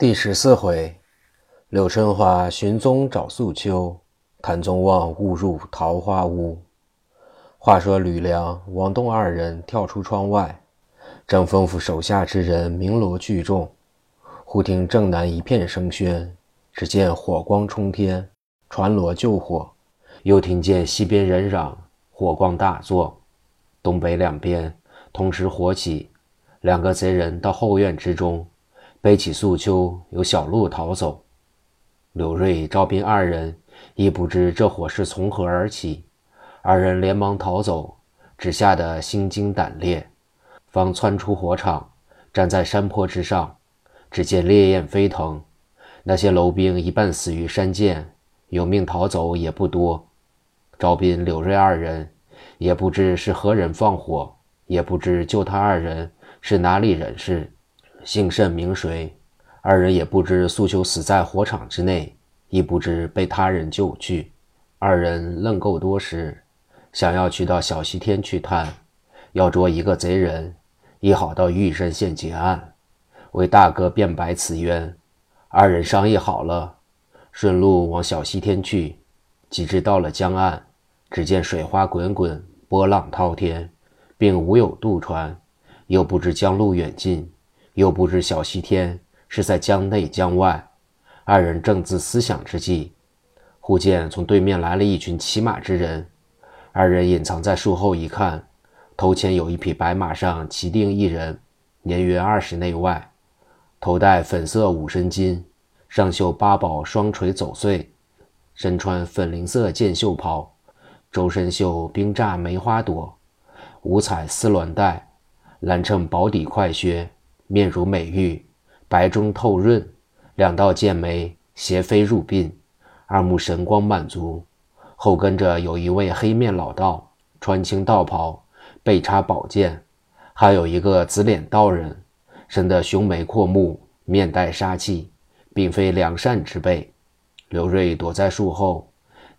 第十四回，柳春华寻踪找素秋，谭宗旺误入桃花屋。话说吕梁、王栋二人跳出窗外，正吩咐手下之人鸣锣聚众。忽听正南一片声喧，只见火光冲天，传锣救火；又听见西边人嚷，火光大作。东北两边同时火起，两个贼人到后院之中。背起素秋，由小路逃走。柳瑞、赵斌二人亦不知这火是从何而起，二人连忙逃走，只吓得心惊胆裂，方窜出火场，站在山坡之上，只见烈焰飞腾，那些楼兵一半死于山涧，有命逃走也不多。赵斌、柳瑞二人也不知是何人放火，也不知救他二人是哪里人士。姓甚名谁？二人也不知素秋死在火场之内，亦不知被他人救去。二人愣够多时，想要去到小西天去探，要捉一个贼人，亦好到玉山县结案，为大哥辩白此冤。二人商议好了，顺路往小西天去。及至到了江岸，只见水花滚滚，波浪滔天，并无有渡船，又不知江路远近。又不知小西天是在江内江外，二人正自思想之际，忽见从对面来了一群骑马之人。二人隐藏在树后一看，头前有一匹白马上骑定一人，年约二十内外，头戴粉色五身巾，上绣八宝双垂走穗，身穿粉菱色箭袖袍，周身绣冰栅梅花朵，五彩丝鸾带，蓝衬薄底快靴。面如美玉，白中透润，两道剑眉斜飞入鬓，二目神光满足。后跟着有一位黑面老道，穿青道袍，背插宝剑；还有一个紫脸道人，生得雄眉阔目，面带杀气，并非良善之辈。刘瑞躲在树后，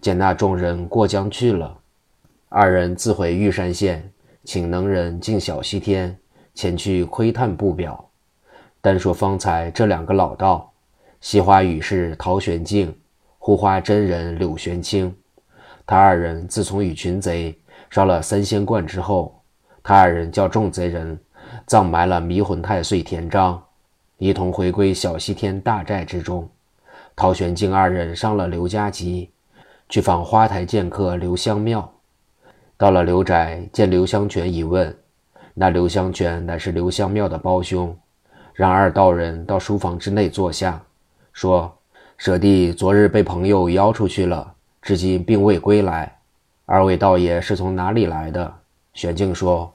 见那众人过江去了，二人自回玉山县，请能人进小西天。前去窥探不表，单说方才这两个老道，西花雨是陶玄静，护花真人柳玄清。他二人自从与群贼烧了三仙观之后，他二人叫众贼人葬埋了迷魂太岁田章，一同回归小西天大寨之中。陶玄静二人上了刘家集，去访花台剑客刘香庙。到了刘宅，见刘香泉一问。那刘香泉乃是刘香庙的胞兄，让二道人到书房之内坐下，说：“舍弟昨日被朋友邀出去了，至今并未归来。二位道爷是从哪里来的？”玄静说：“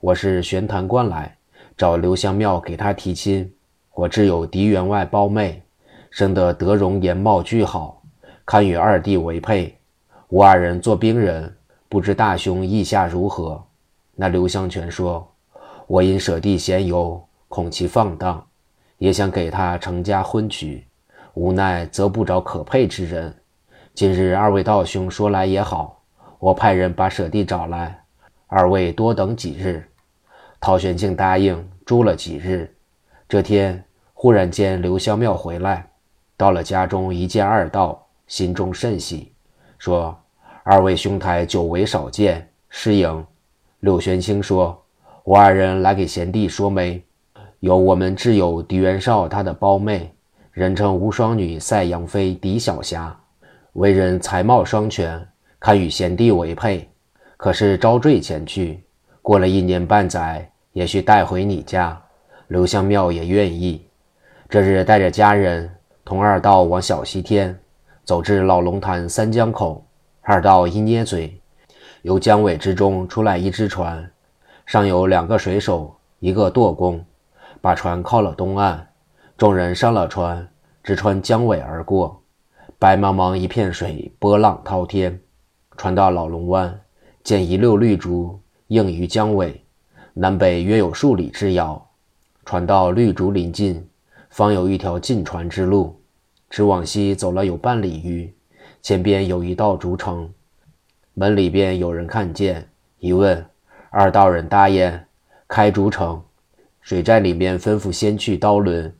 我是玄坛观来，找刘香庙给他提亲。我挚有狄员外胞妹，生得德容颜貌俱好，堪与二弟为配。吾二人做兵人，不知大兄意下如何？”那刘香泉说：“我因舍弟闲游，恐其放荡，也想给他成家婚娶，无奈则不着可配之人。今日二位道兄说来也好，我派人把舍弟找来，二位多等几日。”陶玄庆答应，住了几日。这天忽然间刘香庙回来，到了家中一见二道，心中甚喜，说：“二位兄台久违少见，失迎。”柳玄清说：“我二人来给贤弟说媒，有我们挚友狄元绍他的胞妹，人称无双女赛杨妃狄小霞，为人才貌双全，堪与贤弟为配。可是招赘前去，过了一年半载，也需带回你家。刘香庙也愿意。这日带着家人同二道往小西天，走至老龙潭三江口，二道一捏嘴。”由江尾之中出来一只船，上有两个水手，一个舵工，把船靠了东岸。众人上了船，直穿江尾而过。白茫茫一片水，波浪滔天。船到老龙湾，见一溜绿竹映于江尾，南北约有数里之遥。船到绿竹临近，方有一条进船之路，直往西走了有半里余，前边有一道竹城。门里边有人看见，一问，二道人答应：开竹城。水寨里面吩咐先去刀轮，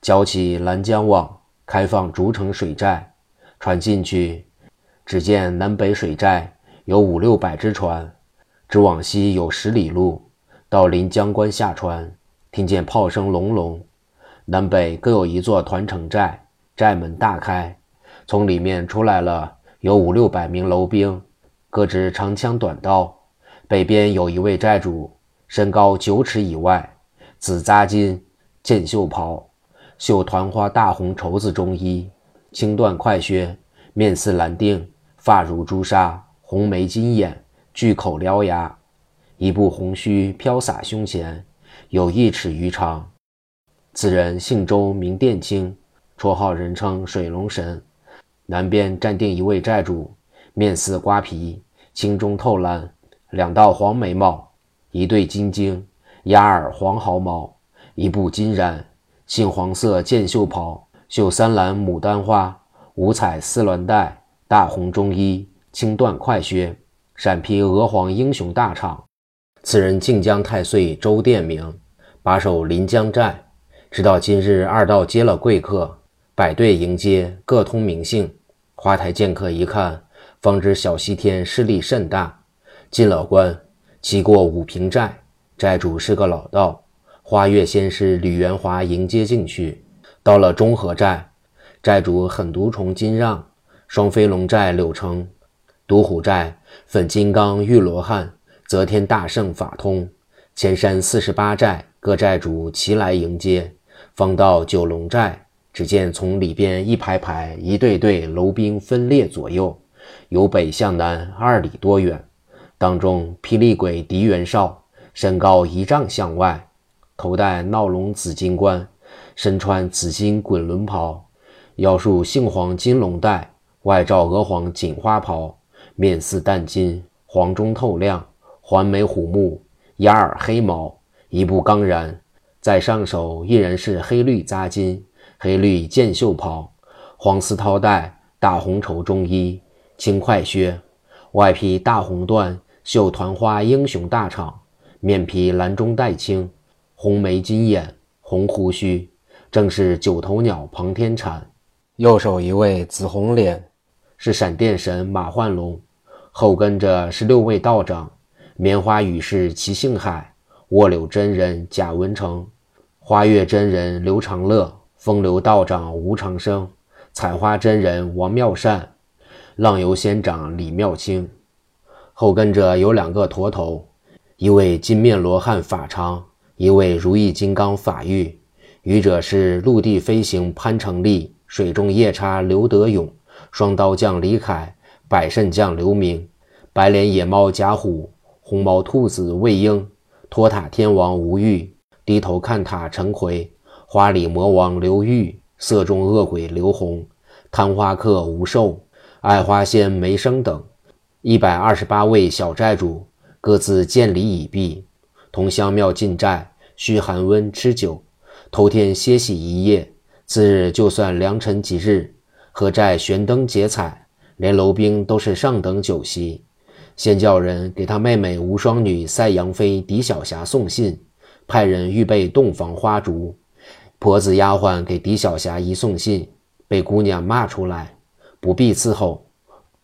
搅起拦江网，开放竹城水寨。船进去，只见南北水寨有五六百只船，直往西有十里路，到临江关下船，听见炮声隆隆。南北各有一座团城寨，寨门大开，从里面出来了有五六百名楼兵，各执长枪短刀。北边有一位寨主，身高九尺以外，紫扎巾，箭袖袍，绣团花大红绸子中衣。青缎快靴，面似蓝靛，发如朱砂，红眉金眼，巨口獠牙，一部红须飘洒胸前，有一尺余长。此人姓周，名殿青，绰号人称水龙神。南边站定一位寨主，面似瓜皮，青中透蓝，两道黄眉毛，一对金睛，鸭耳黄毫毛，一部金髯，杏黄色箭袖袍。绣三蓝牡丹花，五彩丝鸾带，大红中衣，青缎快靴，闪披鹅黄英雄大氅。此人靖江太岁周殿明，把守临江寨。直到今日，二道接了贵客，摆队迎接，各通名姓。花台见客一看，方知小西天势力甚大。进了关，骑过五平寨，寨主是个老道，花月仙师吕元华迎接进去。到了中和寨，寨主狠毒虫金让，双飞龙寨柳成，独虎寨粉金刚玉罗汉，则天大圣法通，前山四十八寨各寨主齐来迎接。方到九龙寨，只见从里边一排排、一对对楼兵分列左右，由北向南二里多远。当中霹雳鬼狄元绍，身高一丈向外，头戴闹龙紫金冠。身穿紫金滚轮袍，腰束杏黄金龙带，外罩鹅黄锦花袍，面似淡金，黄中透亮，环眉虎目，鸭耳黑毛，一步刚然。在上手一人是黑绿扎金，黑绿箭袖袍，黄丝绦带，大红绸中衣，青快靴，外披大红缎，绣团花英雄大氅，面披蓝中带青，红眉金眼，红胡须。正是九头鸟庞天产，右手一位紫红脸，是闪电神马焕龙，后跟着是六位道长：棉花雨是齐兴海，卧柳真人贾文成，花月真人刘长乐，风流道长吴长生，采花真人王妙善，浪游仙长李妙清。后跟着有两个驼头，一位金面罗汉法昌，一位如意金刚法玉。愚者是陆地飞行潘成立，水中夜叉刘德勇，双刀将李凯，百胜将刘明，白脸野猫贾虎，红毛兔子魏婴，托塔天王吴玉，低头看塔陈奎，花里魔王刘玉，色中恶鬼刘红，贪花客吴寿，爱花仙梅生等一百二十八位小寨主，各自见礼已毕，同香庙进寨，需寒温吃酒。头天歇息一夜，次日就算良辰吉日，何寨悬灯结彩，连楼兵都是上等酒席。先叫人给他妹妹无双女赛杨妃狄小霞送信，派人预备洞房花烛。婆子丫鬟给狄小霞一送信，被姑娘骂出来，不必伺候。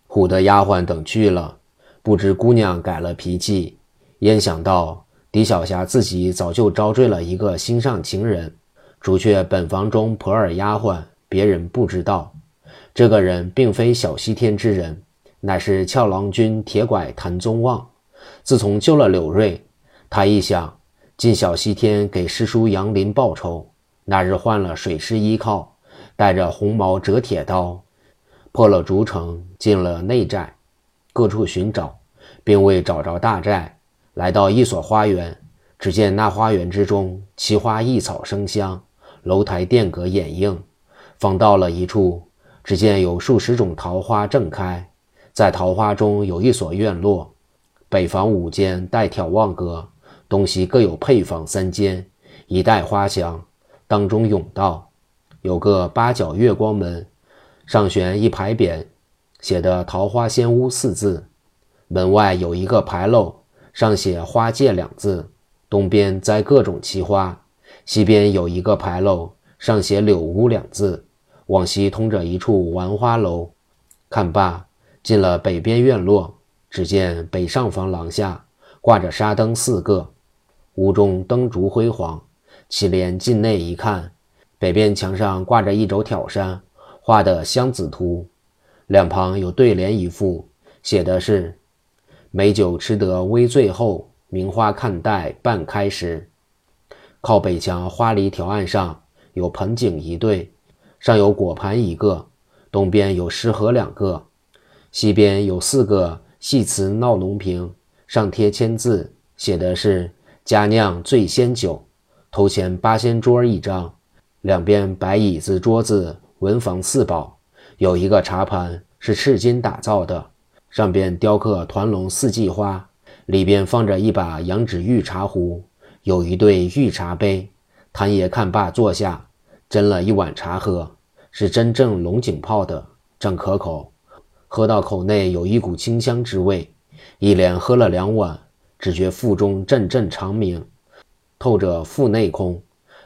唬得丫鬟等去了，不知姑娘改了脾气，焉想到。狄小霞自己早就招赘了一个心上情人，除却本房中婆儿丫鬟，别人不知道。这个人并非小西天之人，乃是俏郎君铁拐谭宗旺。自从救了柳瑞，他一想进小西天给师叔杨林报仇，那日换了水师依靠，带着红毛折铁刀，破了竹城，进了内寨，各处寻找，并未找着大寨。来到一所花园，只见那花园之中，奇花异草生香，楼台殿阁掩映。方到了一处，只见有数十种桃花正开，在桃花中有一所院落，北房五间带眺望阁，东西各有配房三间，一带花香。当中甬道，有个八角月光门，上悬一牌匾，写的“桃花仙屋”四字。门外有一个牌楼。上写“花界”两字，东边栽各种奇花，西边有一个牌楼，上写“柳屋”两字。往西通着一处玩花楼。看罢，进了北边院落，只见北上房廊下挂着纱灯四个，屋中灯烛辉煌。祁连进内一看，北边墙上挂着一轴挑山，画的香子图，两旁有对联一副，写的是“美酒吃得微醉后，名花看待半开时”。靠北墙花梨条案上有盆景一对，上有果盘一个，东边有诗盒两个，西边有四个细瓷闹龙瓶，上贴签字，写的是“佳酿醉仙酒”。头前八仙桌一张，两边白椅子桌子，文房四宝。有一个茶盘是赤金打造的，上边雕刻团龙四季花，里边放着一把羊脂玉茶壶，有一对玉茶杯。谭爷看罢坐下，斟了一碗茶喝，是真正龙井泡的，正可口。喝到口内有一股清香之味，一连喝了两碗，只觉腹中阵阵长鸣。透着腹内空，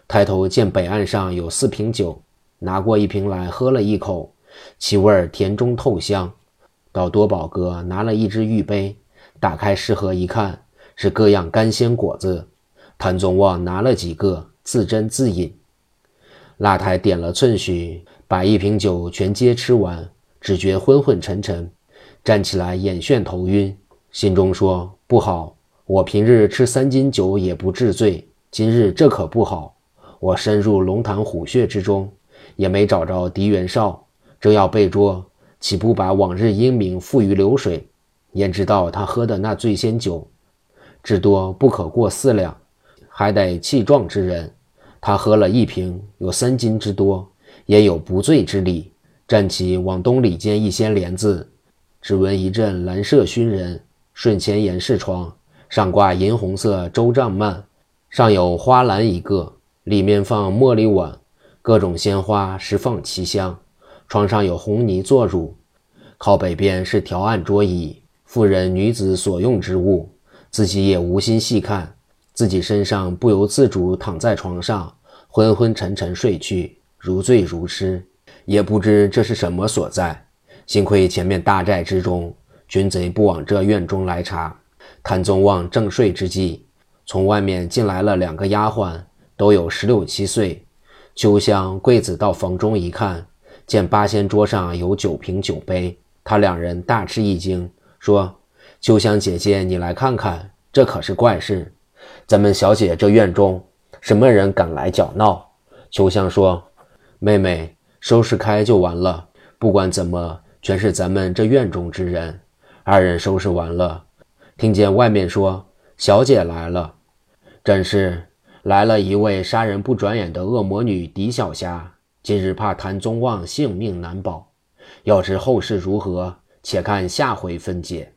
抬头见北岸上有四瓶酒，拿过一瓶来喝了一口，其味甜中透香。到多宝阁拿了一只玉杯，打开食盒一看，是各样干鲜果子。谭宗旺拿了几个，自斟自饮。辣台点了寸许，把一瓶酒全皆吃完，只觉昏昏沉沉，站起来眼眩头晕，心中说不好。我平日吃三斤酒也不治罪，今日这可不好。我深入龙潭虎穴之中，也没找着狄元绍，正要被捉，岂不把往日英名付于流水？焉知道他喝的那醉仙酒，至多不可过四两，还得气壮之人。他喝了一瓶，有三斤之多，也有不醉之理。站起往东里间一掀帘子，只闻一阵蓝色熏人，顺前严视窗。上挂银红色周帐幔，上有花篮一个，里面放茉莉碗，各种鲜花实放奇香。床上有红泥坐褥，靠北边是条案桌椅，妇人女子所用之物。自己也无心细看，自己身上不由自主躺在床上，昏昏沉沉睡去，如醉如痴，也不知这是什么所在。幸亏前面大寨之中，军贼不往这院中来查。谭宗旺正睡之际，从外面进来了两个丫鬟，都有十六七岁。秋香、桂子到房中一看，见八仙桌上有九瓶酒杯，他两人大吃一惊，说：“秋香姐姐，你来看看，这可是怪事。咱们小姐这院中，什么人敢来搅闹？”秋香说：“妹妹，收拾开就完了。不管怎么，全是咱们这院中之人。”二人收拾完了。听见外面说小姐来了，正是来了一位杀人不转眼的恶魔女狄小霞。今日怕谭宗旺性命难保，要知后事如何，且看下回分解。